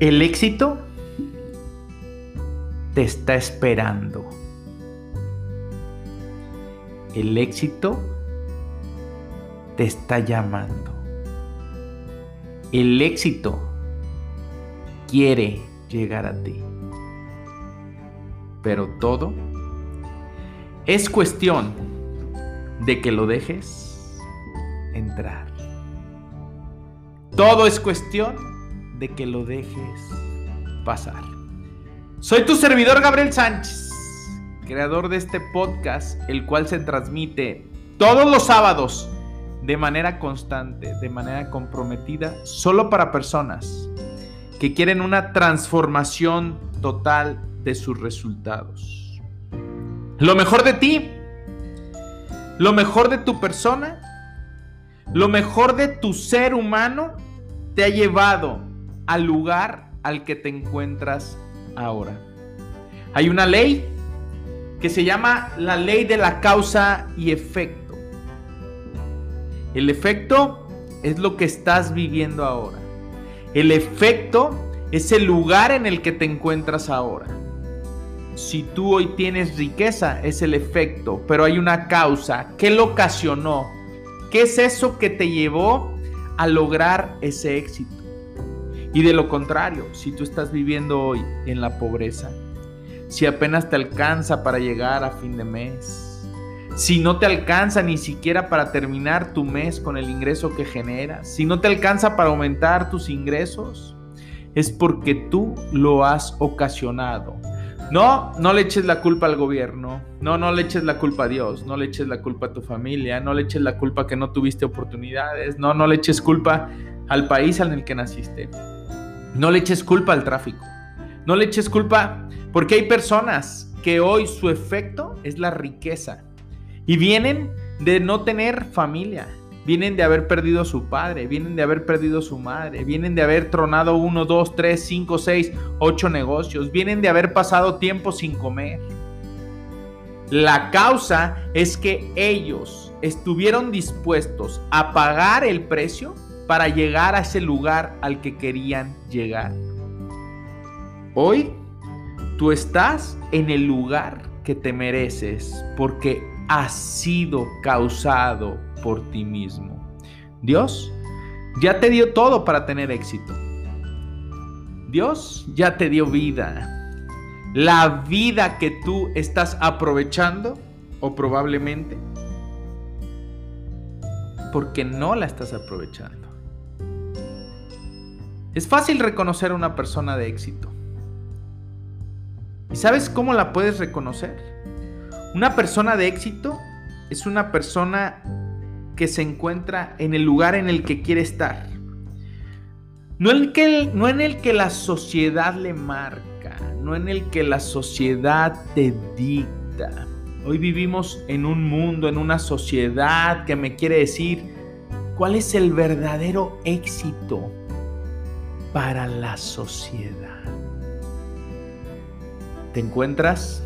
El éxito te está esperando. El éxito te está llamando. El éxito quiere llegar a ti. Pero todo es cuestión de que lo dejes entrar. Todo es cuestión de que lo dejes pasar. Soy tu servidor Gabriel Sánchez, creador de este podcast, el cual se transmite todos los sábados de manera constante, de manera comprometida, solo para personas que quieren una transformación total de sus resultados. Lo mejor de ti, lo mejor de tu persona, lo mejor de tu ser humano te ha llevado al lugar al que te encuentras ahora. Hay una ley que se llama la ley de la causa y efecto. El efecto es lo que estás viviendo ahora. El efecto es el lugar en el que te encuentras ahora. Si tú hoy tienes riqueza, es el efecto, pero hay una causa. ¿Qué lo ocasionó? ¿Qué es eso que te llevó a lograr ese éxito? Y de lo contrario, si tú estás viviendo hoy en la pobreza, si apenas te alcanza para llegar a fin de mes, si no te alcanza ni siquiera para terminar tu mes con el ingreso que generas, si no te alcanza para aumentar tus ingresos, es porque tú lo has ocasionado. No, no le eches la culpa al gobierno, no, no le eches la culpa a Dios, no le eches la culpa a tu familia, no le eches la culpa que no tuviste oportunidades, no, no le eches culpa al país en el que naciste. No le eches culpa al tráfico. No le eches culpa porque hay personas que hoy su efecto es la riqueza y vienen de no tener familia, vienen de haber perdido su padre, vienen de haber perdido su madre, vienen de haber tronado uno, dos, tres, cinco, seis, ocho negocios, vienen de haber pasado tiempo sin comer. La causa es que ellos estuvieron dispuestos a pagar el precio para llegar a ese lugar al que querían llegar. Hoy tú estás en el lugar que te mereces porque has sido causado por ti mismo. Dios ya te dio todo para tener éxito. Dios ya te dio vida. La vida que tú estás aprovechando, o probablemente, porque no la estás aprovechando. Es fácil reconocer a una persona de éxito. ¿Y sabes cómo la puedes reconocer? Una persona de éxito es una persona que se encuentra en el lugar en el que quiere estar. No en, el que, no en el que la sociedad le marca, no en el que la sociedad te dicta. Hoy vivimos en un mundo, en una sociedad que me quiere decir cuál es el verdadero éxito para la sociedad. ¿Te encuentras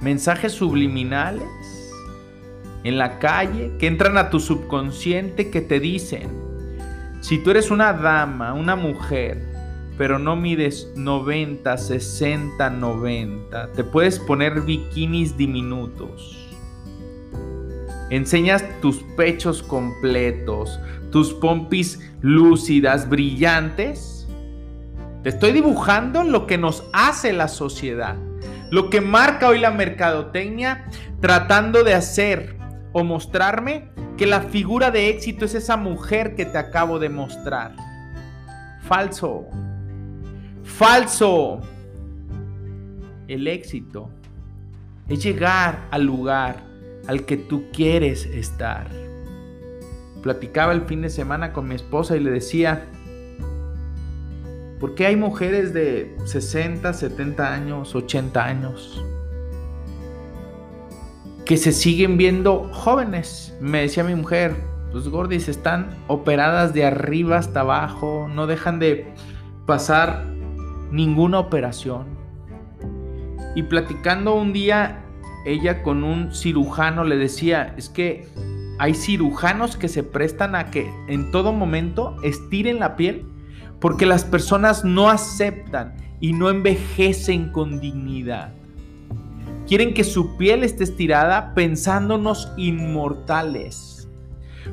mensajes subliminales en la calle que entran a tu subconsciente que te dicen, si tú eres una dama, una mujer, pero no mides 90, 60, 90, te puedes poner bikinis diminutos. Enseñas tus pechos completos, tus pompis lúcidas, brillantes. Te estoy dibujando lo que nos hace la sociedad, lo que marca hoy la mercadotecnia tratando de hacer o mostrarme que la figura de éxito es esa mujer que te acabo de mostrar. Falso. Falso. El éxito es llegar al lugar al que tú quieres estar platicaba el fin de semana con mi esposa y le decía, ¿Por qué hay mujeres de 60, 70 años, 80 años que se siguen viendo jóvenes? Me decía mi mujer, los gordis están operadas de arriba hasta abajo, no dejan de pasar ninguna operación. Y platicando un día, ella con un cirujano le decía, es que hay cirujanos que se prestan a que en todo momento estiren la piel porque las personas no aceptan y no envejecen con dignidad. Quieren que su piel esté estirada pensándonos inmortales.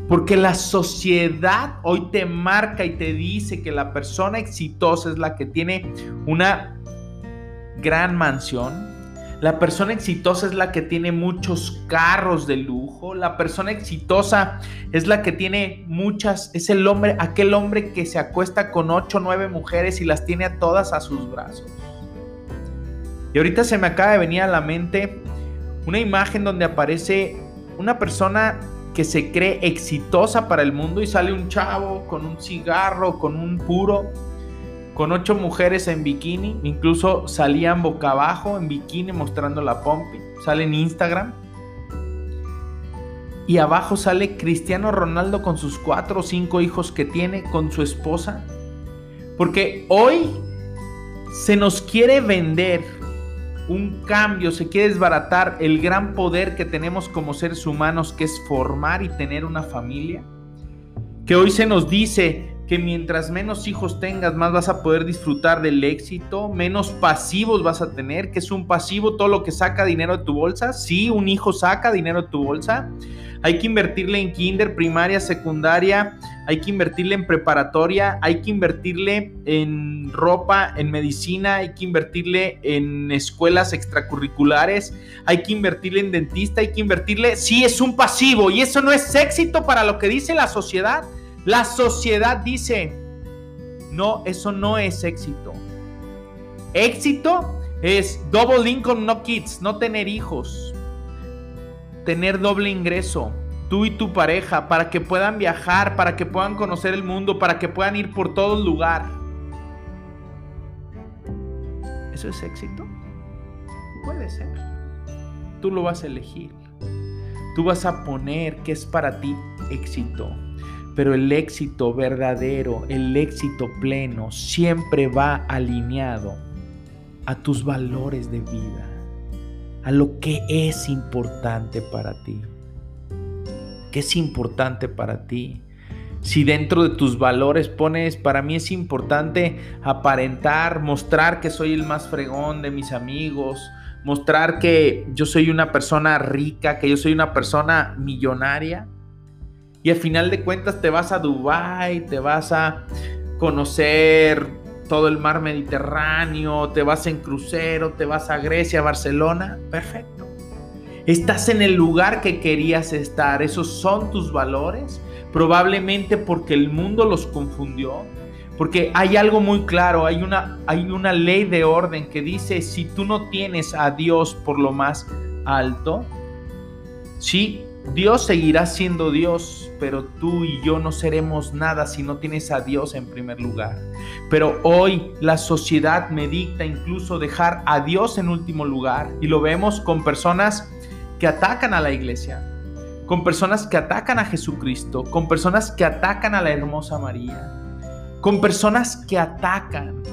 Porque la sociedad hoy te marca y te dice que la persona exitosa es la que tiene una gran mansión, la persona exitosa es la que tiene muchos carros de lujo. La persona exitosa es la que tiene muchas, es el hombre, aquel hombre que se acuesta con ocho o nueve mujeres y las tiene a todas a sus brazos. Y ahorita se me acaba de venir a la mente una imagen donde aparece una persona que se cree exitosa para el mundo y sale un chavo con un cigarro, con un puro con ocho mujeres en bikini, incluso salían boca abajo en bikini mostrando la pompi, sale en Instagram. Y abajo sale Cristiano Ronaldo con sus cuatro o cinco hijos que tiene, con su esposa. Porque hoy se nos quiere vender un cambio, se quiere desbaratar el gran poder que tenemos como seres humanos, que es formar y tener una familia. Que hoy se nos dice, que mientras menos hijos tengas, más vas a poder disfrutar del éxito, menos pasivos vas a tener, que es un pasivo todo lo que saca dinero de tu bolsa. Sí, un hijo saca dinero de tu bolsa. Hay que invertirle en kinder, primaria, secundaria, hay que invertirle en preparatoria, hay que invertirle en ropa, en medicina, hay que invertirle en escuelas extracurriculares, hay que invertirle en dentista, hay que invertirle, sí, es un pasivo y eso no es éxito para lo que dice la sociedad. La sociedad dice, no, eso no es éxito. Éxito es double income, no kids, no tener hijos. Tener doble ingreso, tú y tu pareja, para que puedan viajar, para que puedan conocer el mundo, para que puedan ir por todo lugar. ¿Eso es éxito? Puede ser. Tú lo vas a elegir. Tú vas a poner qué es para ti éxito. Pero el éxito verdadero, el éxito pleno, siempre va alineado a tus valores de vida, a lo que es importante para ti. ¿Qué es importante para ti? Si dentro de tus valores pones, para mí es importante aparentar, mostrar que soy el más fregón de mis amigos, mostrar que yo soy una persona rica, que yo soy una persona millonaria, y al final de cuentas te vas a Dubai, te vas a conocer todo el mar Mediterráneo, te vas en crucero, te vas a Grecia, Barcelona, perfecto. Estás en el lugar que querías estar, esos son tus valores, probablemente porque el mundo los confundió, porque hay algo muy claro, hay una, hay una ley de orden que dice, si tú no tienes a Dios por lo más alto, sí, Dios seguirá siendo Dios, pero tú y yo no seremos nada si no tienes a Dios en primer lugar. Pero hoy la sociedad me dicta incluso dejar a Dios en último lugar y lo vemos con personas que atacan a la iglesia, con personas que atacan a Jesucristo, con personas que atacan a la hermosa María, con personas que atacan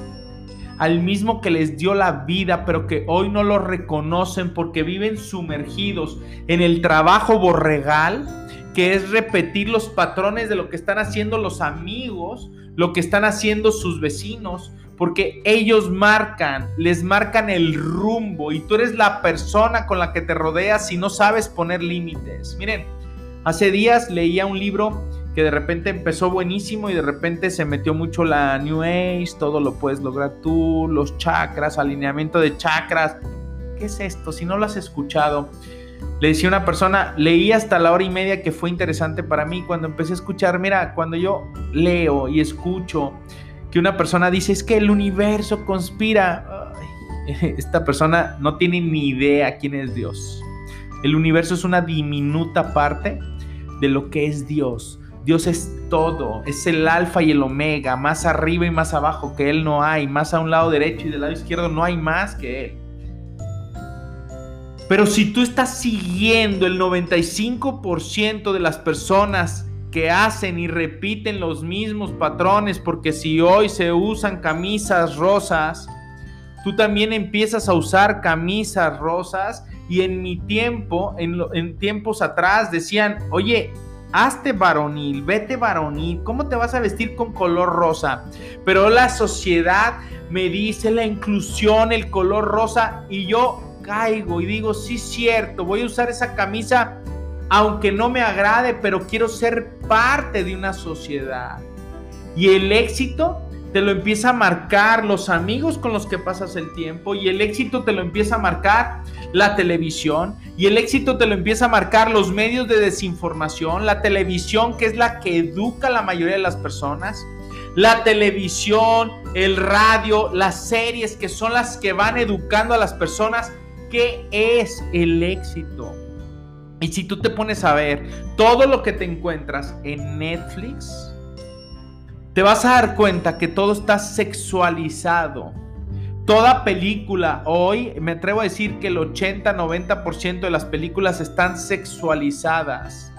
al mismo que les dio la vida, pero que hoy no lo reconocen porque viven sumergidos en el trabajo borregal, que es repetir los patrones de lo que están haciendo los amigos, lo que están haciendo sus vecinos, porque ellos marcan, les marcan el rumbo y tú eres la persona con la que te rodeas si no sabes poner límites. Miren, hace días leía un libro que de repente empezó buenísimo y de repente se metió mucho la New Age, todo lo puedes lograr tú, los chakras, alineamiento de chakras. ¿Qué es esto? Si no lo has escuchado, le decía una persona, leí hasta la hora y media que fue interesante para mí cuando empecé a escuchar, mira, cuando yo leo y escucho que una persona dice, es que el universo conspira, esta persona no tiene ni idea quién es Dios. El universo es una diminuta parte de lo que es Dios Dios es todo, es el alfa y el omega, más arriba y más abajo que Él no hay, más a un lado derecho y del lado izquierdo no hay más que Él. Pero si tú estás siguiendo el 95% de las personas que hacen y repiten los mismos patrones, porque si hoy se usan camisas rosas, tú también empiezas a usar camisas rosas y en mi tiempo, en, en tiempos atrás decían, oye, hazte varonil, vete varonil, ¿cómo te vas a vestir con color rosa? Pero la sociedad me dice la inclusión, el color rosa, y yo caigo y digo, sí, cierto, voy a usar esa camisa aunque no me agrade, pero quiero ser parte de una sociedad. Y el éxito te lo empieza a marcar los amigos con los que pasas el tiempo y el éxito te lo empieza a marcar la televisión y el éxito te lo empieza a marcar los medios de desinformación, la televisión que es la que educa a la mayoría de las personas, la televisión, el radio, las series que son las que van educando a las personas qué es el éxito. Y si tú te pones a ver todo lo que te encuentras en Netflix, te vas a dar cuenta que todo está sexualizado. Toda película hoy, me atrevo a decir que el 80-90% de las películas están sexualizadas.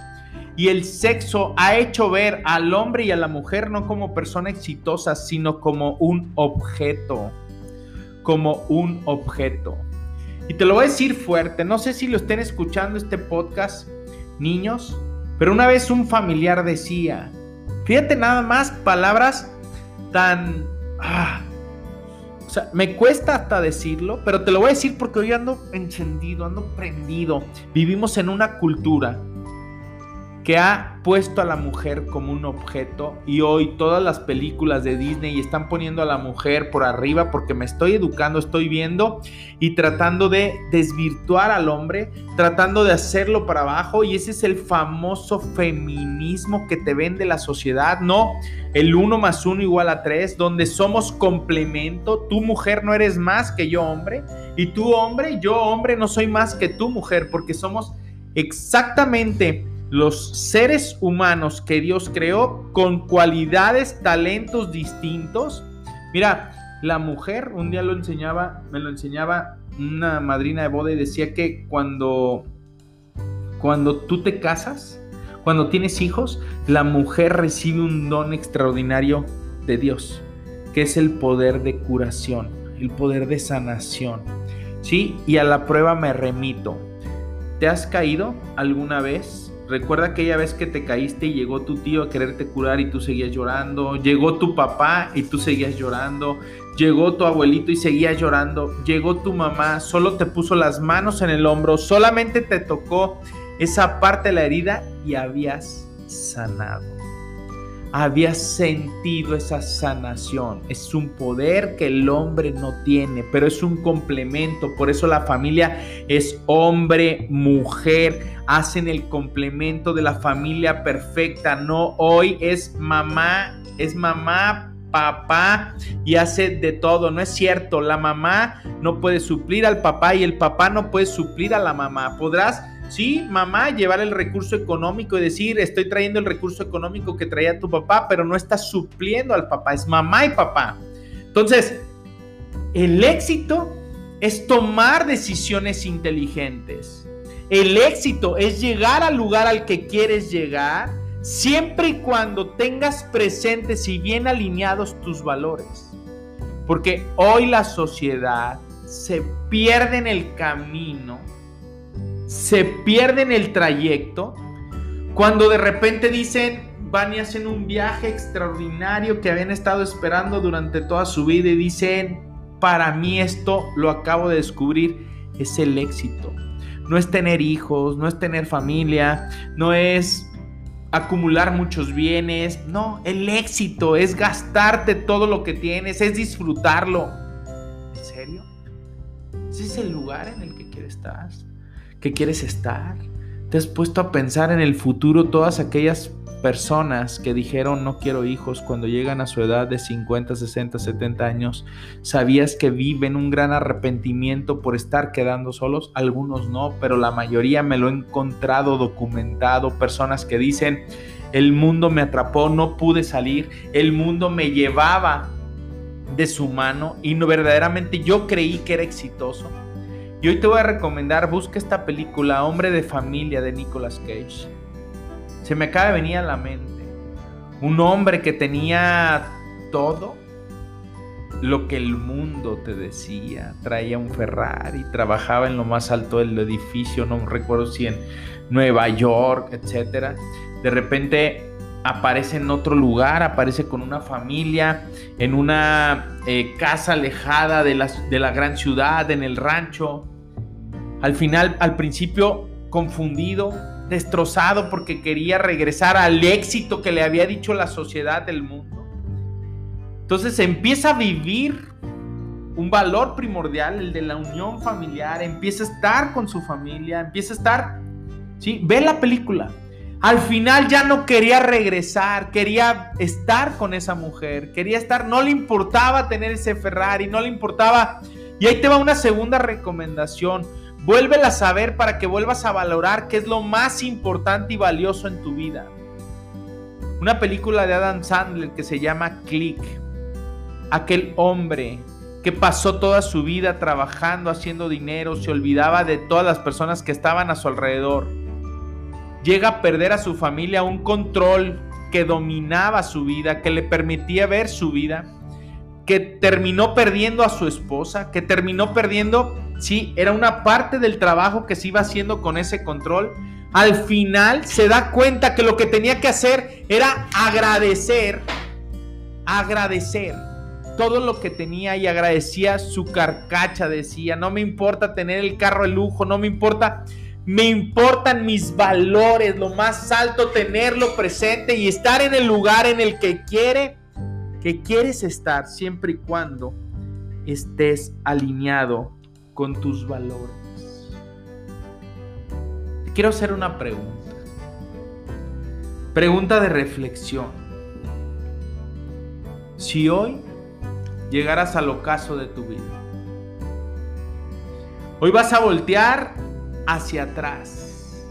Y el sexo ha hecho ver al hombre y a la mujer no como persona exitosa, sino como un objeto. Como un objeto. Y te lo voy a decir fuerte, no sé si lo estén escuchando este podcast, niños, pero una vez un familiar decía, Fíjate nada más palabras tan... Ah, o sea, me cuesta hasta decirlo, pero te lo voy a decir porque hoy ando encendido, ando prendido. Vivimos en una cultura que ha puesto a la mujer como un objeto y hoy todas las películas de Disney están poniendo a la mujer por arriba porque me estoy educando, estoy viendo y tratando de desvirtuar al hombre, tratando de hacerlo para abajo y ese es el famoso feminismo que te vende la sociedad, no el uno más uno igual a tres, donde somos complemento, tú mujer no eres más que yo hombre y tú hombre, yo hombre no soy más que tú mujer porque somos exactamente los seres humanos que Dios creó con cualidades, talentos distintos. Mira, la mujer, un día lo enseñaba, me lo enseñaba una madrina de boda y decía que cuando, cuando tú te casas, cuando tienes hijos, la mujer recibe un don extraordinario de Dios, que es el poder de curación, el poder de sanación. ¿Sí? Y a la prueba me remito. ¿Te has caído alguna vez? Recuerda aquella vez que te caíste y llegó tu tío a quererte curar y tú seguías llorando. Llegó tu papá y tú seguías llorando. Llegó tu abuelito y seguías llorando. Llegó tu mamá, solo te puso las manos en el hombro, solamente te tocó esa parte de la herida y habías sanado había sentido esa sanación. Es un poder que el hombre no tiene, pero es un complemento. Por eso la familia es hombre, mujer, hacen el complemento de la familia perfecta. No hoy es mamá, es mamá, papá y hace de todo. No es cierto, la mamá no puede suplir al papá y el papá no puede suplir a la mamá. Podrás Sí, mamá, llevar el recurso económico y decir, estoy trayendo el recurso económico que traía tu papá, pero no estás supliendo al papá, es mamá y papá. Entonces, el éxito es tomar decisiones inteligentes. El éxito es llegar al lugar al que quieres llegar siempre y cuando tengas presentes y bien alineados tus valores. Porque hoy la sociedad se pierde en el camino se pierden el trayecto cuando de repente dicen, van y hacen un viaje extraordinario que habían estado esperando durante toda su vida y dicen, para mí esto lo acabo de descubrir, es el éxito. No es tener hijos, no es tener familia, no es acumular muchos bienes, no, el éxito es gastarte todo lo que tienes, es disfrutarlo. ¿En serio? ¿Ese es el lugar en el que quieres estar? ¿Qué quieres estar? ¿Te has puesto a pensar en el futuro todas aquellas personas que dijeron no quiero hijos cuando llegan a su edad de 50, 60, 70 años? ¿Sabías que viven un gran arrepentimiento por estar quedando solos? Algunos no, pero la mayoría me lo he encontrado documentado. Personas que dicen el mundo me atrapó, no pude salir, el mundo me llevaba de su mano y no, verdaderamente yo creí que era exitoso. Y hoy te voy a recomendar, busca esta película, Hombre de Familia de Nicolas Cage. Se me acaba de venir a la mente. Un hombre que tenía todo lo que el mundo te decía. Traía un Ferrari, trabajaba en lo más alto del edificio, no recuerdo si en Nueva York, etc. De repente aparece en otro lugar, aparece con una familia, en una eh, casa alejada de la, de la gran ciudad, en el rancho. Al final, al principio, confundido, destrozado porque quería regresar al éxito que le había dicho la sociedad del mundo. Entonces empieza a vivir un valor primordial, el de la unión familiar, empieza a estar con su familia, empieza a estar, ¿sí? Ve la película. Al final ya no quería regresar, quería estar con esa mujer, quería estar, no le importaba tener ese Ferrari, no le importaba. Y ahí te va una segunda recomendación. Vuélvela a saber para que vuelvas a valorar qué es lo más importante y valioso en tu vida. Una película de Adam Sandler que se llama Click aquel hombre que pasó toda su vida trabajando, haciendo dinero, se olvidaba de todas las personas que estaban a su alrededor. Llega a perder a su familia un control que dominaba su vida, que le permitía ver su vida, que terminó perdiendo a su esposa, que terminó perdiendo, sí, era una parte del trabajo que se iba haciendo con ese control. Al final se da cuenta que lo que tenía que hacer era agradecer, agradecer todo lo que tenía y agradecía su carcacha. Decía, no me importa tener el carro de lujo, no me importa, me importan mis valores, lo más alto, tenerlo presente y estar en el lugar en el que quiere, que quieres estar, siempre y cuando estés alineado con tus valores. quiero hacer una pregunta. Pregunta de reflexión. Si hoy llegarás al ocaso de tu vida. Hoy vas a voltear hacia atrás.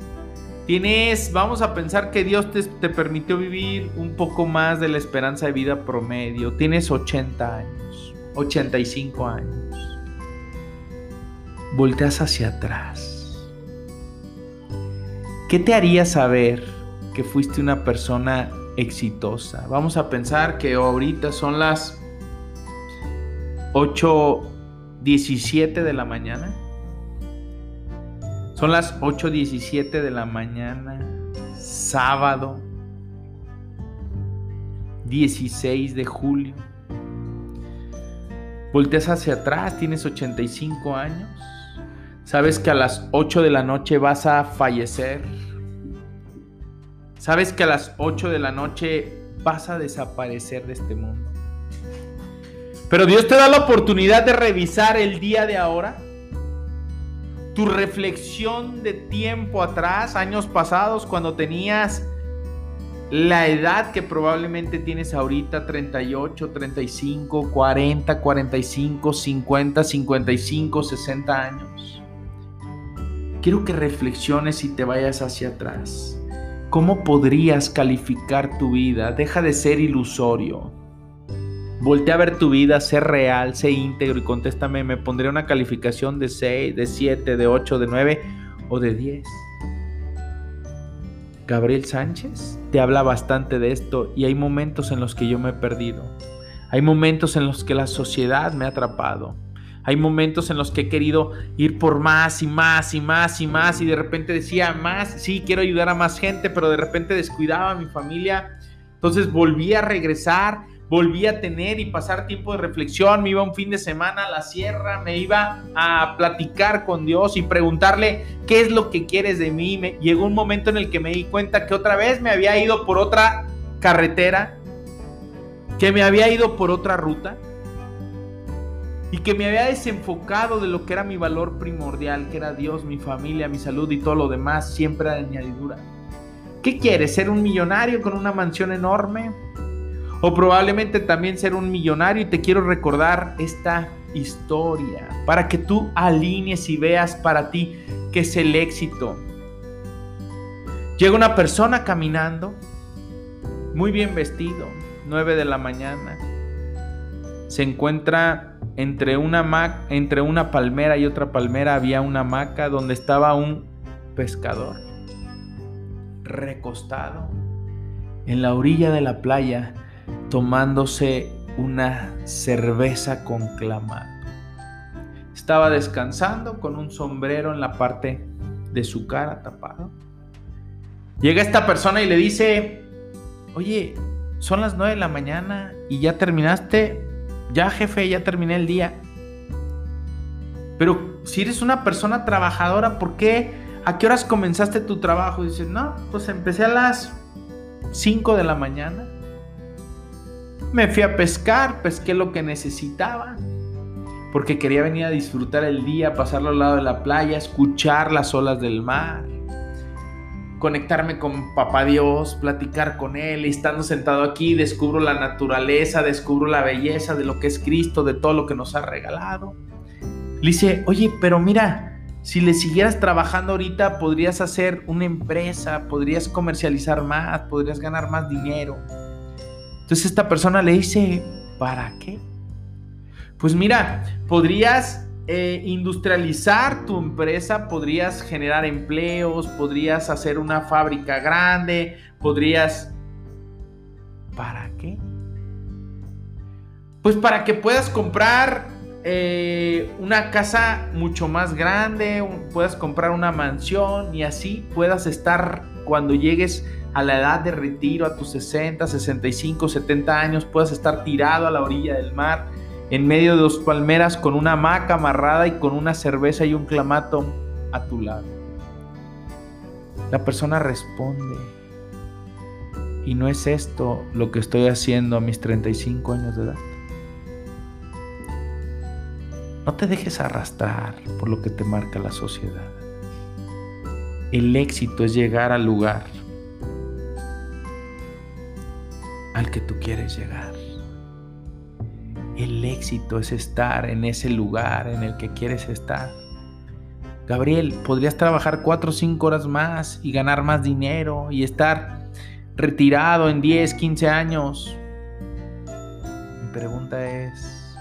Tienes, vamos a pensar que Dios te, te, permitió vivir un poco más de la esperanza de vida promedio. Tienes 80 años, 85 años. Volteas hacia atrás. ¿Qué te haría saber que fuiste una persona exitosa? Vamos a pensar que ahorita son las 8.17 de la mañana. Son las 8.17 de la mañana, sábado 16 de julio. Volteas hacia atrás, tienes 85 años. Sabes que a las 8 de la noche vas a fallecer. Sabes que a las 8 de la noche vas a desaparecer de este mundo. Pero Dios te da la oportunidad de revisar el día de ahora. Tu reflexión de tiempo atrás, años pasados, cuando tenías la edad que probablemente tienes ahorita, 38, 35, 40, 45, 50, 55, 60 años. Quiero que reflexiones y te vayas hacia atrás. ¿Cómo podrías calificar tu vida? Deja de ser ilusorio. Voltea a ver tu vida, sé real, sé íntegro y contéstame, me pondré una calificación de 6, de 7, de 8, de 9 o de 10. Gabriel Sánchez te habla bastante de esto y hay momentos en los que yo me he perdido. Hay momentos en los que la sociedad me ha atrapado. Hay momentos en los que he querido ir por más y más y más y más y de repente decía más, sí, quiero ayudar a más gente, pero de repente descuidaba a mi familia. Entonces volví a regresar volví a tener y pasar tiempo de reflexión, me iba un fin de semana a la sierra, me iba a platicar con Dios y preguntarle qué es lo que quieres de mí. Me, llegó un momento en el que me di cuenta que otra vez me había ido por otra carretera, que me había ido por otra ruta y que me había desenfocado de lo que era mi valor primordial, que era Dios, mi familia, mi salud y todo lo demás, siempre de añadidura. ¿Qué quieres? ¿Ser un millonario con una mansión enorme? O probablemente también ser un millonario y te quiero recordar esta historia para que tú alinees y veas para ti qué es el éxito. Llega una persona caminando muy bien vestido, 9 de la mañana. Se encuentra entre una, entre una palmera y otra palmera había una hamaca donde estaba un pescador recostado en la orilla de la playa tomándose una cerveza con clamato. Estaba descansando con un sombrero en la parte de su cara tapado. Llega esta persona y le dice, oye, son las 9 de la mañana y ya terminaste. Ya jefe, ya terminé el día. Pero si eres una persona trabajadora, ¿por qué? ¿A qué horas comenzaste tu trabajo? dice, no, pues empecé a las 5 de la mañana. Me fui a pescar, pesqué lo que necesitaba. Porque quería venir a disfrutar el día, pasarlo al lado de la playa, escuchar las olas del mar conectarme con Papá Dios, platicar con Él, y estando sentado aquí descubro la naturaleza, descubro la belleza de lo que es Cristo, de todo lo que nos ha regalado. Le dice, oye, pero mira, si le siguieras trabajando ahorita podrías hacer una empresa, podrías comercializar más, podrías ganar más dinero. Entonces esta persona le dice, ¿para qué? Pues mira, podrías eh, industrializar tu empresa, podrías generar empleos, podrías hacer una fábrica grande, podrías... ¿Para qué? Pues para que puedas comprar eh, una casa mucho más grande, puedas comprar una mansión y así puedas estar cuando llegues a la edad de retiro, a tus 60, 65, 70 años, puedas estar tirado a la orilla del mar en medio de dos palmeras con una hamaca amarrada y con una cerveza y un clamato a tu lado. La persona responde, y no es esto lo que estoy haciendo a mis 35 años de edad. No te dejes arrastrar por lo que te marca la sociedad. El éxito es llegar al lugar al que tú quieres llegar. El éxito es estar en ese lugar en el que quieres estar. Gabriel, podrías trabajar 4 o 5 horas más y ganar más dinero y estar retirado en 10, 15 años. Mi pregunta es,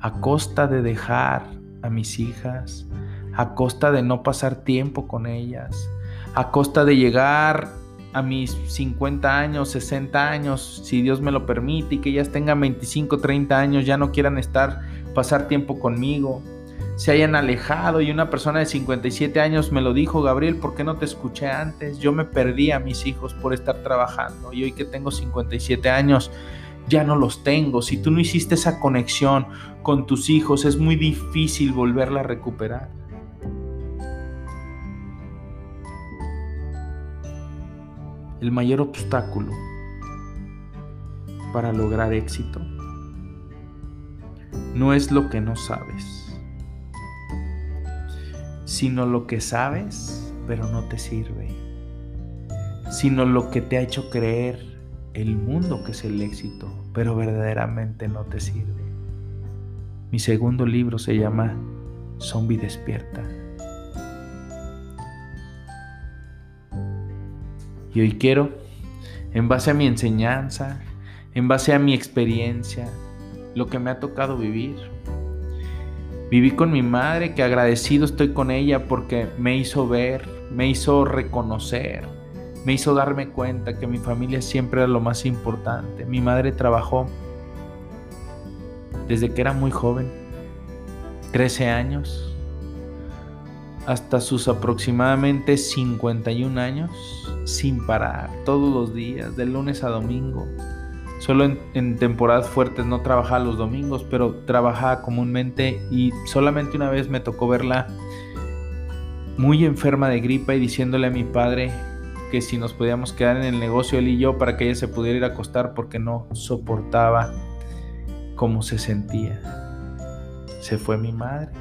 ¿a costa de dejar a mis hijas? ¿A costa de no pasar tiempo con ellas? ¿A costa de llegar a mis 50 años, 60 años, si Dios me lo permite, y que ellas tengan 25, 30 años, ya no quieran estar, pasar tiempo conmigo, se hayan alejado y una persona de 57 años me lo dijo, Gabriel, ¿por qué no te escuché antes? Yo me perdí a mis hijos por estar trabajando y hoy que tengo 57 años, ya no los tengo. Si tú no hiciste esa conexión con tus hijos, es muy difícil volverla a recuperar. El mayor obstáculo para lograr éxito no es lo que no sabes, sino lo que sabes pero no te sirve, sino lo que te ha hecho creer el mundo que es el éxito, pero verdaderamente no te sirve. Mi segundo libro se llama Zombie Despierta. Y hoy quiero, en base a mi enseñanza, en base a mi experiencia, lo que me ha tocado vivir. Viví con mi madre, que agradecido estoy con ella porque me hizo ver, me hizo reconocer, me hizo darme cuenta que mi familia siempre era lo más importante. Mi madre trabajó desde que era muy joven, 13 años, hasta sus aproximadamente 51 años sin parar, todos los días, de lunes a domingo. Solo en, temporadas fuertes no trabajaba los domingos, pero trabajaba comúnmente y solamente una vez me tocó verla muy enferma de gripa y diciéndole a mi padre que si nos podíamos quedar en el negocio él y yo para que ella se pudiera ir a acostar porque no soportaba cómo se sentía. Se fue mi madre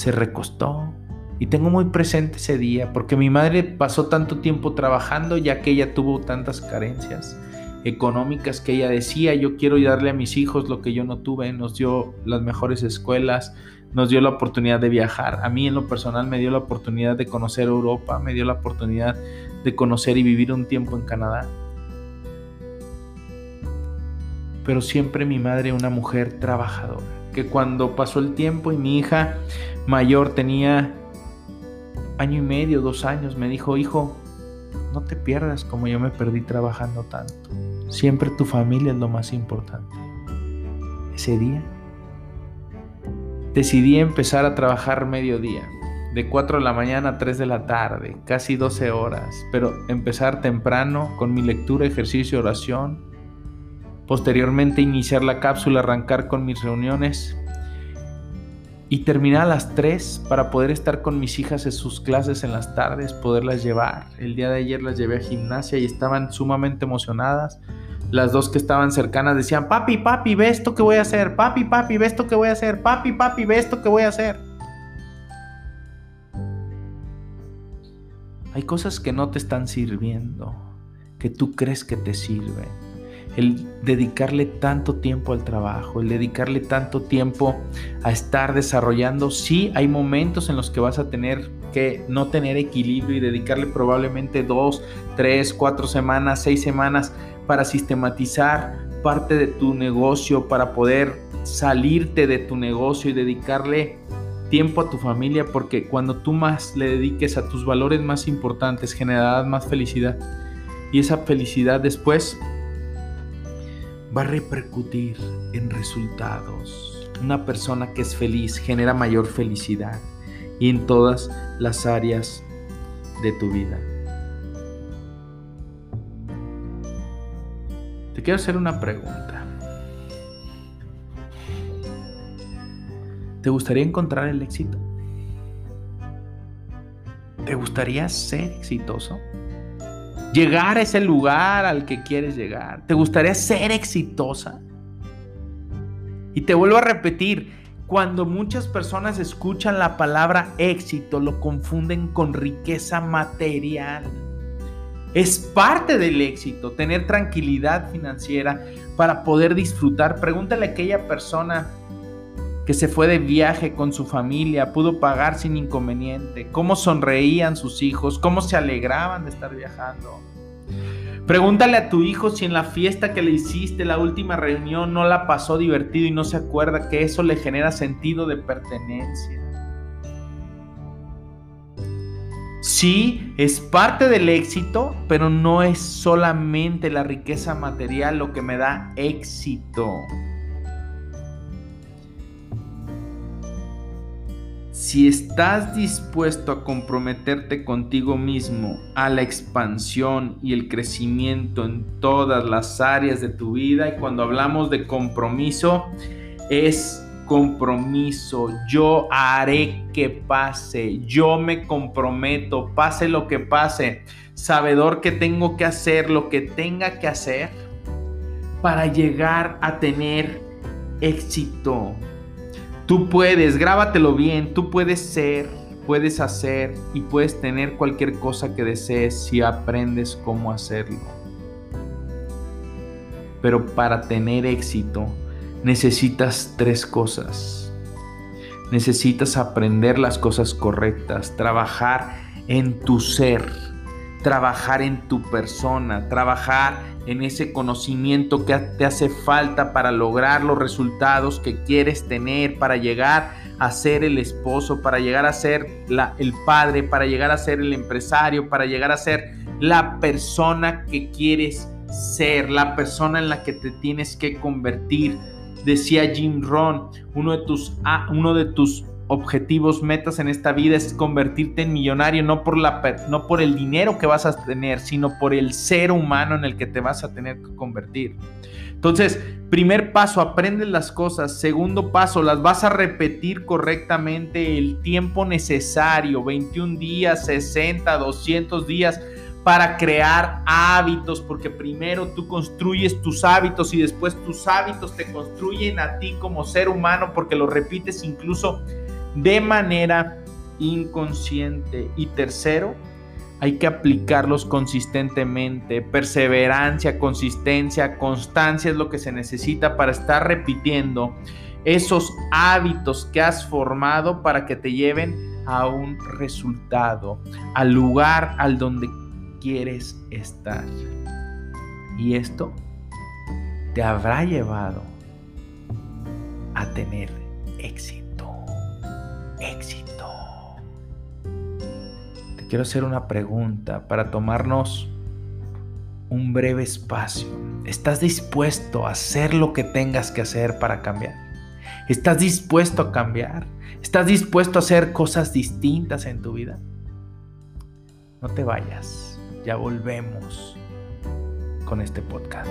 se recostó. Y tengo muy presente ese día porque mi madre pasó tanto tiempo trabajando ya que ella tuvo tantas carencias económicas que ella decía, yo quiero darle a mis hijos lo que yo no tuve, nos dio las mejores escuelas, nos dio la oportunidad de viajar. A mí en lo personal me dio la oportunidad de conocer Europa, me dio la oportunidad de conocer y vivir un tiempo en Canadá. Pero siempre mi madre una mujer trabajadora, que cuando pasó el tiempo y mi hija mayor tenía año y medio, dos años, me dijo, hijo, no te pierdas como yo me perdí trabajando tanto. Siempre tu familia es lo más importante. Ese día decidí empezar a trabajar mediodía, de 4 de la mañana a 3 de la tarde, casi 12 horas, pero empezar temprano con mi lectura, ejercicio, oración. Posteriormente iniciar la cápsula, arrancar con mis reuniones y terminar a las 3 para poder estar con mis hijas en sus clases en las tardes, poderlas llevar. El día de ayer las llevé a gimnasia y estaban sumamente emocionadas. Las dos que estaban cercanas decían, papi, papi, ve esto que voy a hacer, papi, papi, ve esto que voy a hacer, papi, papi, ve esto que voy a hacer. Hay cosas que no te están sirviendo, que tú crees que te sirven el dedicarle tanto tiempo al trabajo, el dedicarle tanto tiempo a estar desarrollando. Sí, hay momentos en los que vas a tener que no tener equilibrio y dedicarle probablemente dos, tres, cuatro semanas, seis semanas para sistematizar parte de tu negocio, para poder salirte de tu negocio y dedicarle tiempo a tu familia, porque cuando tú más le dediques a tus valores más importantes, generarás más felicidad. Y esa felicidad después va a repercutir en resultados. Una persona que es feliz genera mayor felicidad y en todas las áreas de tu vida. Te quiero hacer una pregunta. ¿Te gustaría encontrar el éxito? ¿Te gustaría ser exitoso? Llegar a ese lugar al que quieres llegar? ¿Te gustaría ser exitosa? Y te vuelvo a repetir, cuando muchas personas escuchan la palabra éxito, lo confunden con riqueza material. Es parte del éxito, tener tranquilidad financiera para poder disfrutar. Pregúntale a aquella persona que se fue de viaje con su familia, pudo pagar sin inconveniente, cómo sonreían sus hijos, cómo se alegraban de estar viajando. Pregúntale a tu hijo si en la fiesta que le hiciste, la última reunión, no la pasó divertido y no se acuerda que eso le genera sentido de pertenencia. Sí, es parte del éxito, pero no es solamente la riqueza material lo que me da éxito. Si estás dispuesto a comprometerte contigo mismo a la expansión y el crecimiento en todas las áreas de tu vida, y cuando hablamos de compromiso, es compromiso. Yo haré que pase. Yo me comprometo, pase lo que pase. Sabedor que tengo que hacer lo que tenga que hacer para llegar a tener éxito. Tú puedes, grábatelo bien, tú puedes ser, puedes hacer y puedes tener cualquier cosa que desees si aprendes cómo hacerlo. Pero para tener éxito necesitas tres cosas. Necesitas aprender las cosas correctas, trabajar en tu ser, trabajar en tu persona, trabajar en ese conocimiento que te hace falta para lograr los resultados que quieres tener, para llegar a ser el esposo, para llegar a ser el padre, para llegar a ser el empresario, para llegar a ser la persona que quieres ser, la persona en la que te tienes que convertir. Decía Jim Rohn, uno de tus, uno de tus objetivos, metas en esta vida es convertirte en millonario, no por, la, no por el dinero que vas a tener, sino por el ser humano en el que te vas a tener que convertir. Entonces, primer paso, aprende las cosas. Segundo paso, las vas a repetir correctamente el tiempo necesario, 21 días, 60, 200 días para crear hábitos, porque primero tú construyes tus hábitos y después tus hábitos te construyen a ti como ser humano porque lo repites incluso de manera inconsciente. Y tercero, hay que aplicarlos consistentemente. Perseverancia, consistencia, constancia es lo que se necesita para estar repitiendo esos hábitos que has formado para que te lleven a un resultado, al lugar al donde quieres estar. Y esto te habrá llevado a tener éxito. Éxito. Te quiero hacer una pregunta para tomarnos un breve espacio. ¿Estás dispuesto a hacer lo que tengas que hacer para cambiar? ¿Estás dispuesto a cambiar? ¿Estás dispuesto a hacer cosas distintas en tu vida? No te vayas, ya volvemos con este podcast.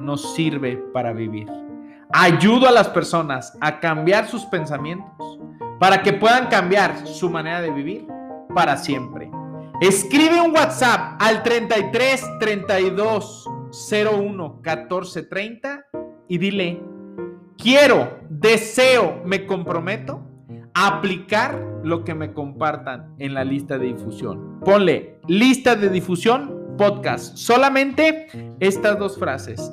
no sirve para vivir. Ayudo a las personas a cambiar sus pensamientos para que puedan cambiar su manera de vivir para siempre. Escribe un WhatsApp al 33 32 01 14 30 y dile, quiero, deseo, me comprometo a aplicar lo que me compartan en la lista de difusión. Ponle lista de difusión podcast. Solamente estas dos frases.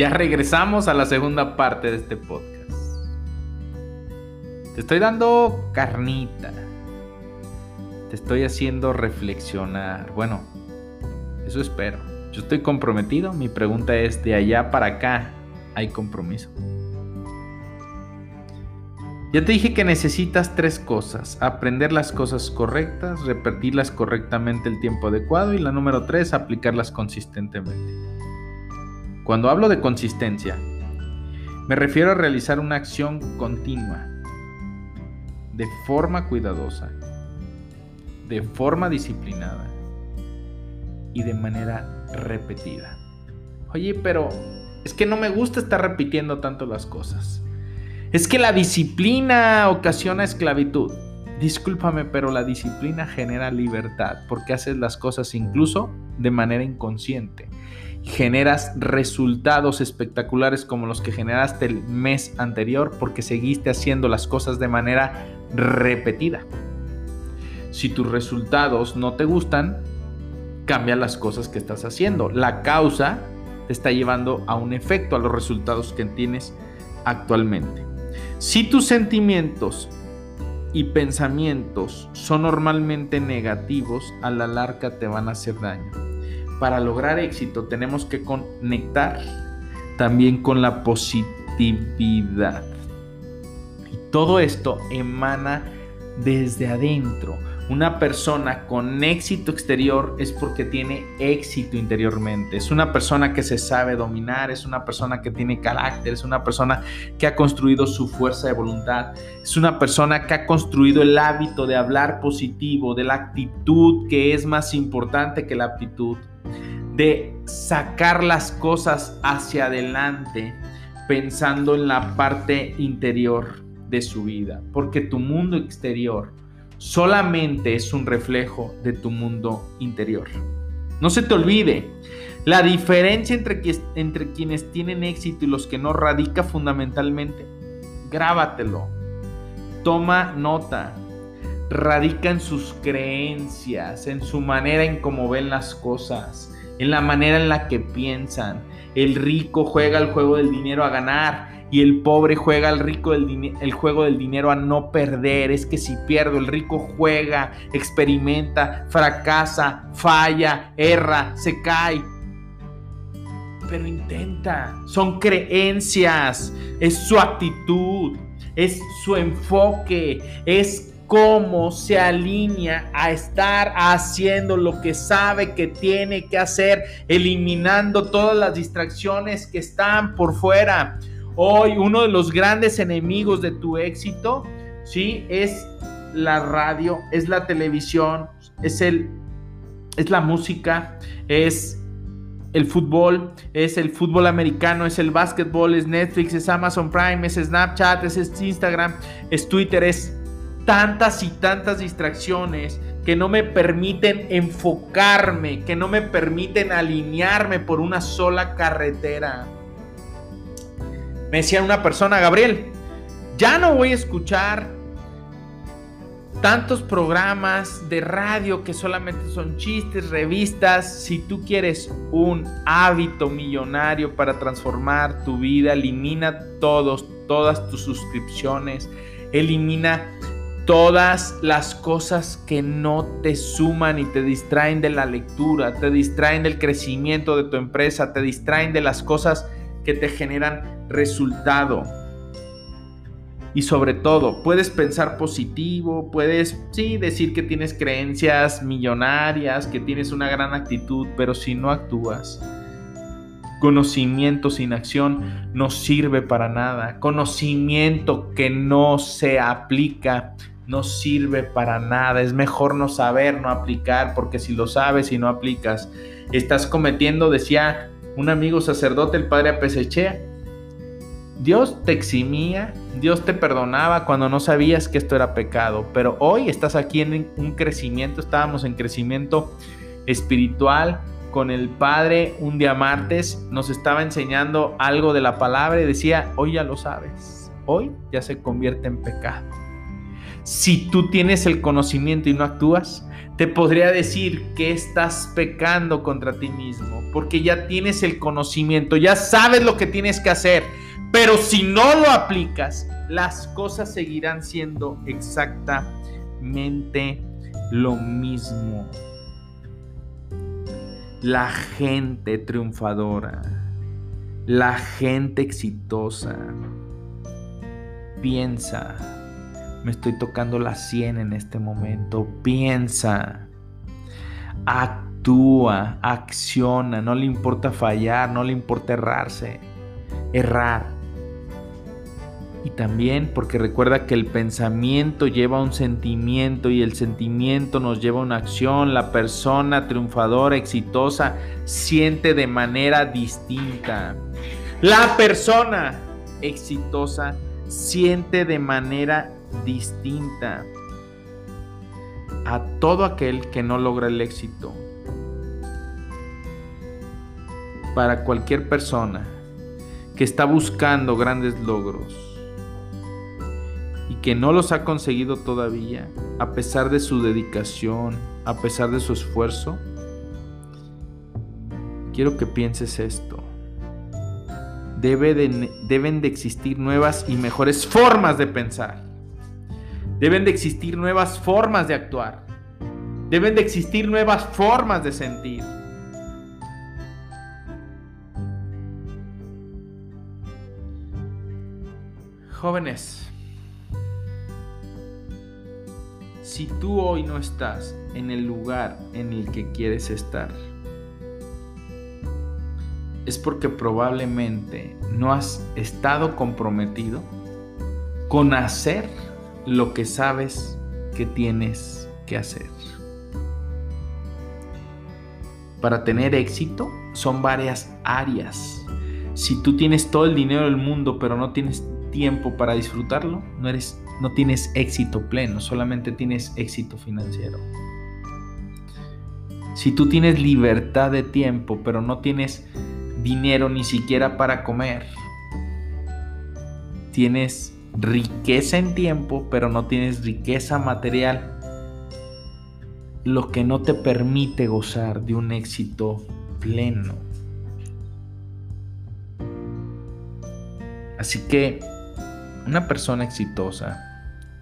Ya regresamos a la segunda parte de este podcast. Te estoy dando carnita. Te estoy haciendo reflexionar. Bueno, eso espero. Yo estoy comprometido. Mi pregunta es, de allá para acá, ¿hay compromiso? Ya te dije que necesitas tres cosas. Aprender las cosas correctas, repetirlas correctamente el tiempo adecuado y la número tres, aplicarlas consistentemente. Cuando hablo de consistencia, me refiero a realizar una acción continua, de forma cuidadosa, de forma disciplinada y de manera repetida. Oye, pero es que no me gusta estar repitiendo tanto las cosas. Es que la disciplina ocasiona esclavitud. Discúlpame, pero la disciplina genera libertad porque haces las cosas incluso de manera inconsciente generas resultados espectaculares como los que generaste el mes anterior porque seguiste haciendo las cosas de manera repetida. Si tus resultados no te gustan, cambia las cosas que estás haciendo. La causa te está llevando a un efecto, a los resultados que tienes actualmente. Si tus sentimientos y pensamientos son normalmente negativos, a la larga te van a hacer daño para lograr éxito tenemos que conectar también con la positividad. Todo esto emana desde adentro. Una persona con éxito exterior es porque tiene éxito interiormente. Es una persona que se sabe dominar, es una persona que tiene carácter, es una persona que ha construido su fuerza de voluntad, es una persona que ha construido el hábito de hablar positivo, de la actitud que es más importante que la aptitud de sacar las cosas hacia adelante pensando en la parte interior de su vida, porque tu mundo exterior solamente es un reflejo de tu mundo interior. No se te olvide, la diferencia entre, quienes tienen éxito y los que no radica fundamentalmente, grábatelo, toma nota, radica en sus creencias, en su manera en cómo ven las cosas, en la manera en la que piensan. El rico juega el juego del dinero a ganar y el pobre juega el, rico el juego del dinero a no perder. Es que si pierdo, el rico juega, experimenta, fracasa, falla, erra, se cae. pero intenta. Son creencias, es su actitud, es su enfoque, es cómo se alinea a estar haciendo lo que sabe que tiene que hacer, eliminando todas las distracciones que están por fuera. Hoy uno de los grandes enemigos de tu éxito, ¿sí? Es la radio, es la televisión, es el es la música, es el fútbol, es el fútbol americano, es el básquetbol, es Netflix, es Amazon Prime, es Snapchat, es Instagram, es Twitter, es tantas y tantas distracciones que no me permiten enfocarme, que no me permiten alinearme por una sola carretera. Me decía una persona, Gabriel, ya no voy a escuchar tantos programas de radio que solamente son chistes, revistas. Si tú quieres un hábito millonario para transformar tu vida, elimina todos, todas tus suscripciones, elimina todas las cosas que no te suman y te distraen de la lectura, te distraen del crecimiento de tu empresa, te distraen de las cosas que te generan resultado. Y sobre todo, puedes pensar positivo, puedes, sí, decir que tienes creencias millonarias, que tienes una gran actitud, pero si no actúas, conocimiento sin acción no sirve para nada. Conocimiento que no se aplica no sirve para nada. Es mejor no saber, no aplicar, porque si lo sabes y no aplicas, estás cometiendo, decía un amigo sacerdote, el padre Apesechea, Dios te eximía, Dios te perdonaba cuando no sabías que esto era pecado, pero hoy estás aquí en un crecimiento, estábamos en crecimiento espiritual con el Padre un día martes, nos estaba enseñando algo de la palabra y decía, hoy ya lo sabes, hoy ya se convierte en pecado. Si tú tienes el conocimiento y no actúas, te podría decir que estás pecando contra ti mismo, porque ya tienes el conocimiento, ya sabes lo que tienes que hacer pero si no lo aplicas, las cosas seguirán siendo exactamente lo mismo. La gente triunfadora, la gente exitosa, piensa, me estoy tocando la sien en este momento, piensa, actúa, acciona, no le importa fallar, no le importa errarse, errar y también porque recuerda que el pensamiento lleva a un sentimiento y el sentimiento nos lleva a una acción. La persona triunfadora, exitosa, siente de manera distinta. La persona exitosa siente de manera distinta a todo aquel que no logra el éxito. Para cualquier persona que está buscando grandes logros, que no los ha conseguido todavía, a pesar de su dedicación, a pesar de su esfuerzo, quiero que pienses esto. Debe deben de existir nuevas y mejores formas de pensar. Deben de existir nuevas formas de actuar. Deben de existir nuevas formas de sentir. Jóvenes, si tú hoy no estás en el lugar en el que quieres estar, es porque probablemente no has estado comprometido con hacer lo que sabes que tienes que hacer. Para tener éxito son varias áreas. Si tú tienes todo el dinero del mundo pero no tienes tiempo para disfrutarlo, no eres no tienes éxito pleno, solamente tienes éxito financiero. Si tú tienes libertad de tiempo, pero no tienes dinero ni siquiera para comer, tienes riqueza en tiempo, pero no tienes riqueza material, lo que no te permite gozar de un éxito pleno. Así que una persona exitosa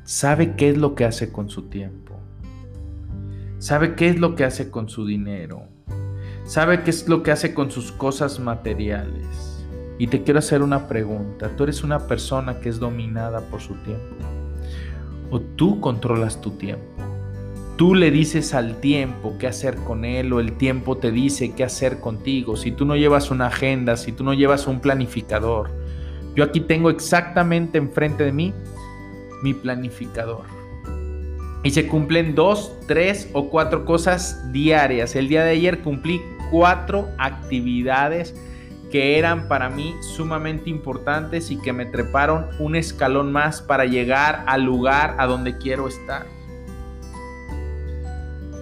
sabe qué es lo que hace con su tiempo, sabe qué es lo que hace con su dinero, sabe qué es lo que hace con sus cosas materiales. Y te quiero hacer una pregunta. ¿Tú eres una persona que es dominada por su tiempo? ¿O tú controlas tu tiempo? Tú le dices al tiempo qué hacer con él o el tiempo te dice qué hacer contigo. Si tú no llevas una agenda, si tú no llevas un planificador. Yo aquí tengo exactamente enfrente de mí mi planificador. Y se cumplen dos, tres o cuatro cosas diarias. El día de ayer cumplí cuatro actividades que eran para mí sumamente importantes y que me treparon un escalón más para llegar al lugar a donde quiero estar.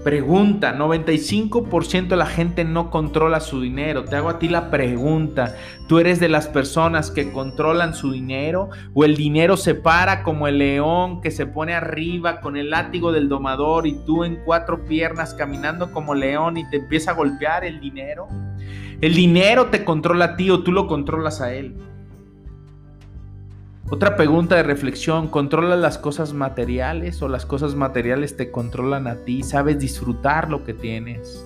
Pregunta, 95% de la gente no controla su dinero. Te hago a ti la pregunta, ¿tú eres de las personas que controlan su dinero o el dinero se para como el león que se pone arriba con el látigo del domador y tú en cuatro piernas caminando como león y te empieza a golpear el dinero? ¿El dinero te controla a ti o tú lo controlas a él? Otra pregunta de reflexión, ¿controlas las cosas materiales o las cosas materiales te controlan a ti? ¿Sabes disfrutar lo que tienes?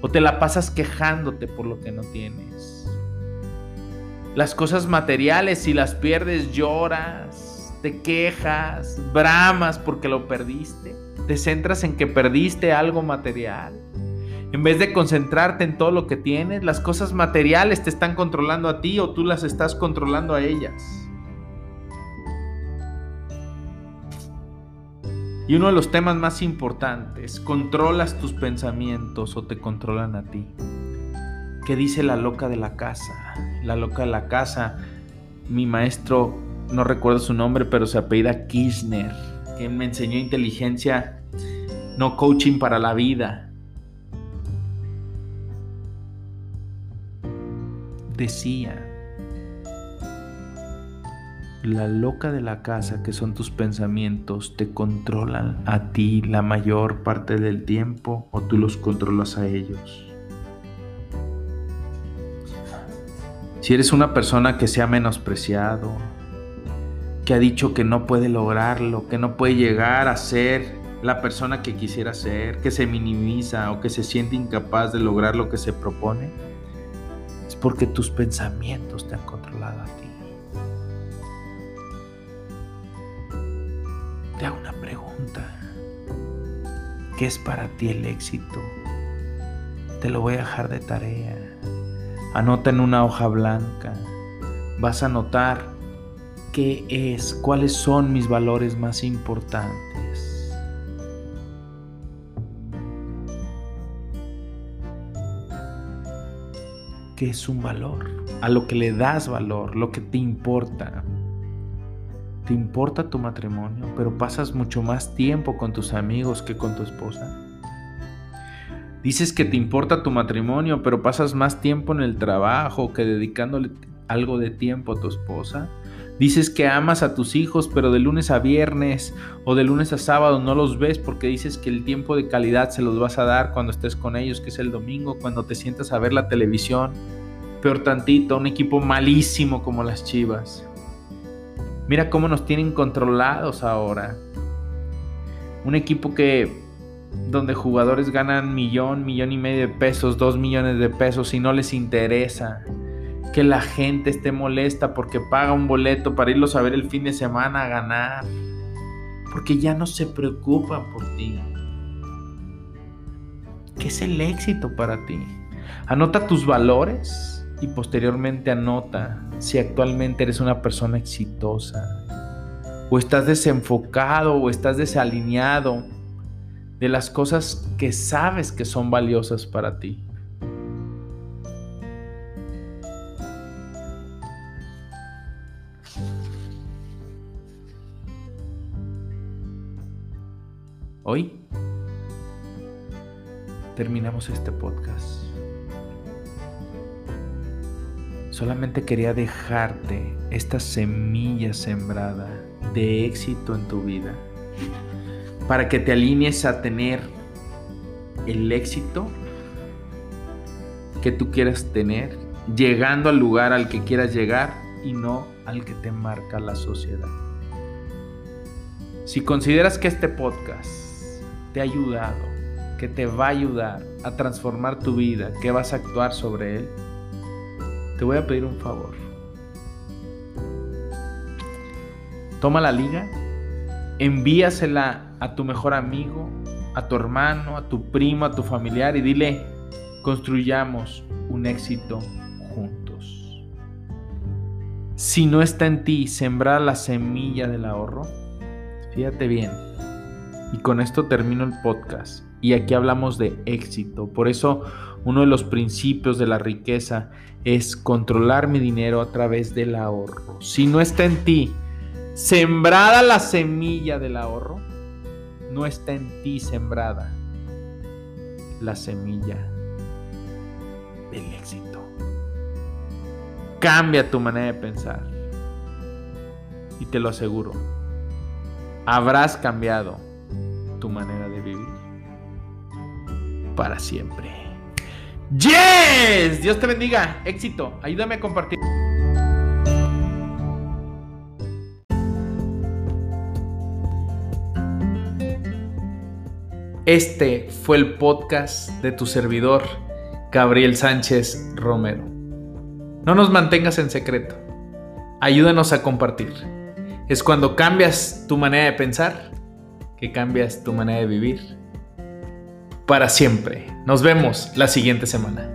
¿O te la pasas quejándote por lo que no tienes? Las cosas materiales, si las pierdes, lloras, te quejas, bramas porque lo perdiste. Te centras en que perdiste algo material. En vez de concentrarte en todo lo que tienes, las cosas materiales te están controlando a ti o tú las estás controlando a ellas. Y uno de los temas más importantes, ¿controlas tus pensamientos o te controlan a ti? ¿Qué dice la loca de la casa? La loca de la casa, mi maestro, no recuerdo su nombre, pero se apellida Kirchner, que me enseñó inteligencia, no coaching para la vida. Decía, la loca de la casa, que son tus pensamientos, te controlan a ti la mayor parte del tiempo o tú los controlas a ellos. Si eres una persona que se ha menospreciado, que ha dicho que no puede lograrlo, que no puede llegar a ser la persona que quisiera ser, que se minimiza o que se siente incapaz de lograr lo que se propone, porque tus pensamientos te han controlado a ti. Te hago una pregunta. ¿Qué es para ti el éxito? Te lo voy a dejar de tarea. Anota en una hoja blanca. Vas a notar qué es, cuáles son mis valores más importantes. ¿Qué es un valor? A lo que le das valor, lo que te importa. ¿Te importa tu matrimonio, pero pasas mucho más tiempo con tus amigos que con tu esposa? Dices que te importa tu matrimonio, pero pasas más tiempo en el trabajo que dedicándole algo de tiempo a tu esposa. Dices que amas a tus hijos, pero de lunes a viernes o de lunes a sábado no los ves porque dices que el tiempo de calidad se los vas a dar cuando estés con ellos, que es el domingo, cuando te sientas a ver la televisión. Peor tantito, un equipo malísimo como las Chivas. Mira cómo nos tienen controlados ahora. Un equipo que donde jugadores ganan millón, millón y medio de pesos, dos millones de pesos y no les interesa que la gente esté molesta porque paga un boleto para irlos a ver el fin de semana a ganar. Porque ya no se preocupan por ti. ¿Qué es el éxito para ti? Anota tus valores y posteriormente anota si actualmente eres una persona exitosa o estás desenfocado o estás desalineado de las cosas que sabes que son valiosas para ti. Hoy terminamos este podcast. Solamente quería dejarte esta semilla sembrada de éxito en tu vida para que te alinees a tener el éxito que tú quieras tener, llegando al lugar al que quieras llegar y no al que te marca la sociedad. Si consideras que este podcast te ha ayudado, que te va a ayudar a transformar tu vida, que vas a actuar sobre él, te voy a pedir un favor. Toma la liga, envíasela a tu mejor amigo, a tu hermano, a tu primo, a tu familiar y dile, construyamos un éxito juntos. Si no está en ti sembrar la semilla del ahorro, fíjate bien. Y con esto termino el podcast. Y aquí hablamos de éxito. Por eso uno de los principios de la riqueza es controlar mi dinero a través del ahorro. Si no está en ti sembrada la semilla del ahorro, no está en ti sembrada la semilla del éxito. Cambia tu manera de pensar. Y te lo aseguro, habrás cambiado tu manera de vivir para siempre. ¡Yes! Dios te bendiga. Éxito. Ayúdame a compartir. Este fue el podcast de tu servidor, Gabriel Sánchez Romero. No nos mantengas en secreto. Ayúdanos a compartir. Es cuando cambias tu manera de pensar que cambias tu manera de vivir para siempre. Nos vemos la siguiente semana.